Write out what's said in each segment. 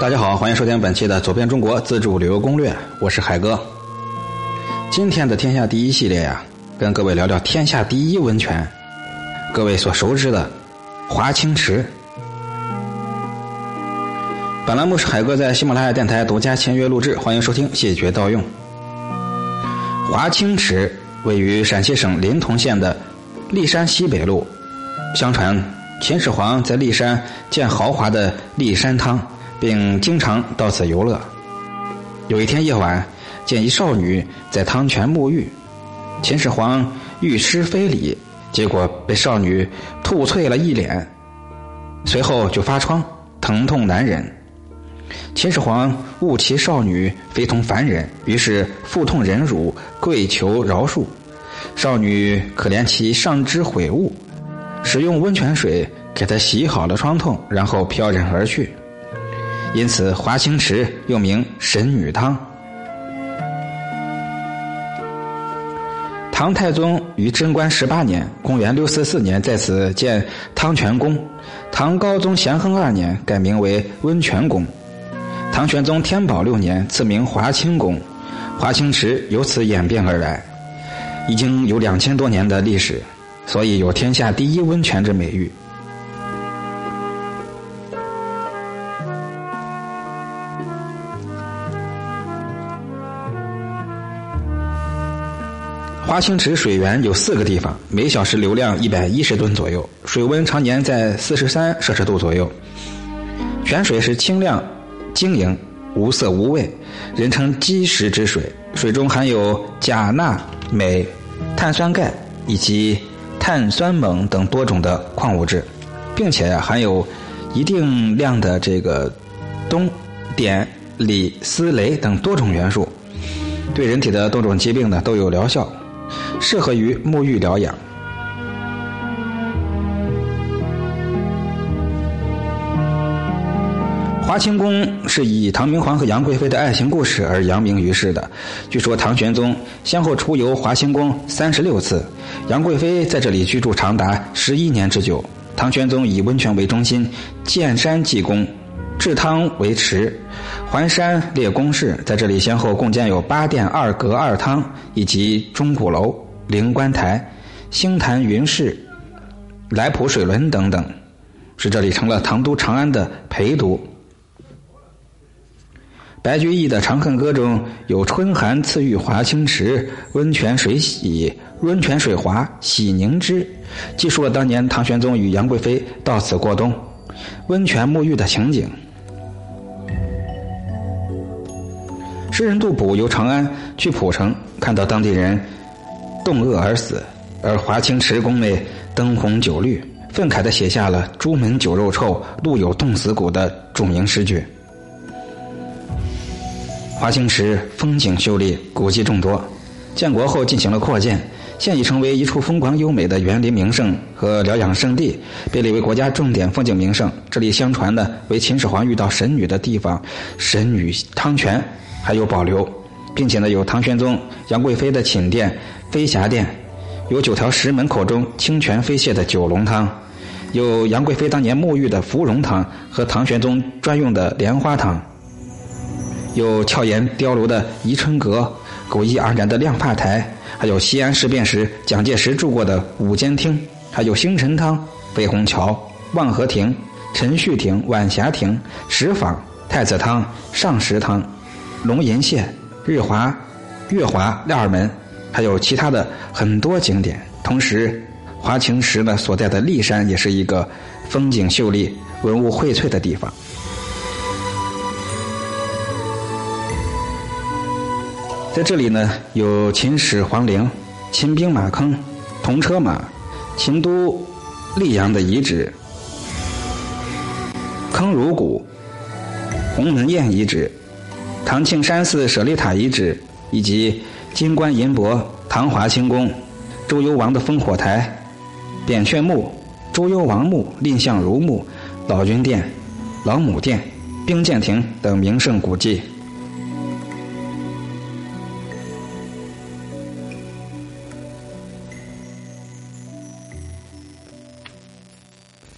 大家好，欢迎收听本期的《走遍中国自助旅游攻略》，我是海哥。今天的天下第一系列呀，跟各位聊聊天下第一温泉，各位所熟知的华清池。本栏目是海哥在喜马拉雅电台独家签约录制，欢迎收听，谢绝盗用。华清池位于陕西省临潼县的骊山西北路，相传秦始皇在骊山建豪华的骊山汤。并经常到此游乐。有一天夜晚，见一少女在汤泉沐浴，秦始皇欲施非礼，结果被少女吐啐了一脸，随后就发疮，疼痛难忍。秦始皇悟其少女非同凡人，于是腹痛忍辱，跪求饶恕。少女可怜其上肢悔悟，使用温泉水给她洗好了创痛，然后飘然而去。因此，华清池又名神女汤。唐太宗于贞观十八年（公元644年）在此建汤泉宫。唐高宗咸亨二年改名为温泉宫。唐玄宗天宝六年赐名华清宫，华清池由此演变而来，已经有两千多年的历史，所以有天下第一温泉之美誉。华清池水源有四个地方，每小时流量一百一十吨左右，水温常年在四十三摄氏度左右。泉水是清亮、晶莹、无色无味，人称基石之水。水中含有钾、钠、镁、碳酸钙以及碳酸锰等多种的矿物质，并且呀含有一定量的这个氡、碘、锂、锶、镭等多种元素，对人体的多种疾病呢都有疗效。适合于沐浴疗养。华清宫是以唐明皇和杨贵妃的爱情故事而扬名于世的。据说唐玄宗先后出游华清宫三十六次，杨贵妃在这里居住长达十一年之久。唐玄宗以温泉为中心，建山济公。制汤为池，环山列宫室，在这里先后共建有八殿二阁二汤，以及钟鼓楼、灵官台、星坛云室、来浦水轮等等，使这里成了唐都长安的陪都。白居易的《长恨歌》中有“春寒赐浴华清池，温泉水洗温泉水滑洗凝脂”，记述了当年唐玄宗与杨贵妃到此过冬，温泉沐浴的情景。诗人杜甫由长安去蒲城，看到当地人冻饿而死，而华清池宫内灯红酒绿，愤慨地写下了“朱门酒肉臭，路有冻死骨”的著名诗句。华清池风景秀丽，古迹众多，建国后进行了扩建，现已成为一处风光优美的园林名胜和疗养圣地，被列为国家重点风景名胜。这里相传呢为秦始皇遇到神女的地方，神女汤泉。还有保留，并且呢，有唐玄宗、杨贵妃的寝殿飞霞殿，有九条石门口中清泉飞泻的九龙汤，有杨贵妃当年沐浴的芙蓉汤和唐玄宗专用的莲花汤，有俏岩雕炉的宜春阁、古意盎然的亮发台，还有西安事变时蒋介石住过的五间厅，还有星辰汤、飞虹桥、望和亭、陈旭亭、晚霞亭、石坊、太子汤、上石汤。龙吟榭、日华、月华、二门，还有其他的很多景点。同时，华清池呢所在的骊山也是一个风景秀丽、文物荟萃的地方。在这里呢，有秦始皇陵、秦兵马坑、铜车马、秦都溧阳的遗址、坑儒谷、鸿门宴遗址。唐庆山寺舍利塔遗址，以及金冠银帛、唐华清宫、周幽王的烽火台、扁鹊墓、周幽王墓、蔺相如墓、老君殿、老母殿、兵谏亭等名胜古迹。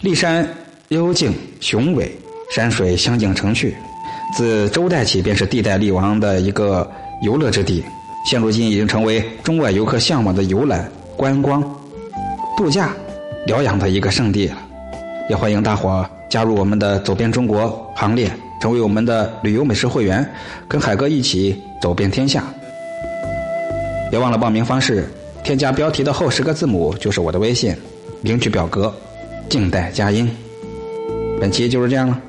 骊山幽静雄伟，山水相映成趣。自周代起便是地带利王的一个游乐之地，现如今已经成为中外游客向往的游览、观光、度假、疗养的一个圣地了。也欢迎大伙加入我们的走遍中国行列，成为我们的旅游美食会员，跟海哥一起走遍天下。别忘了报名方式，添加标题的后十个字母就是我的微信，领取表格，静待佳音。本期就是这样了。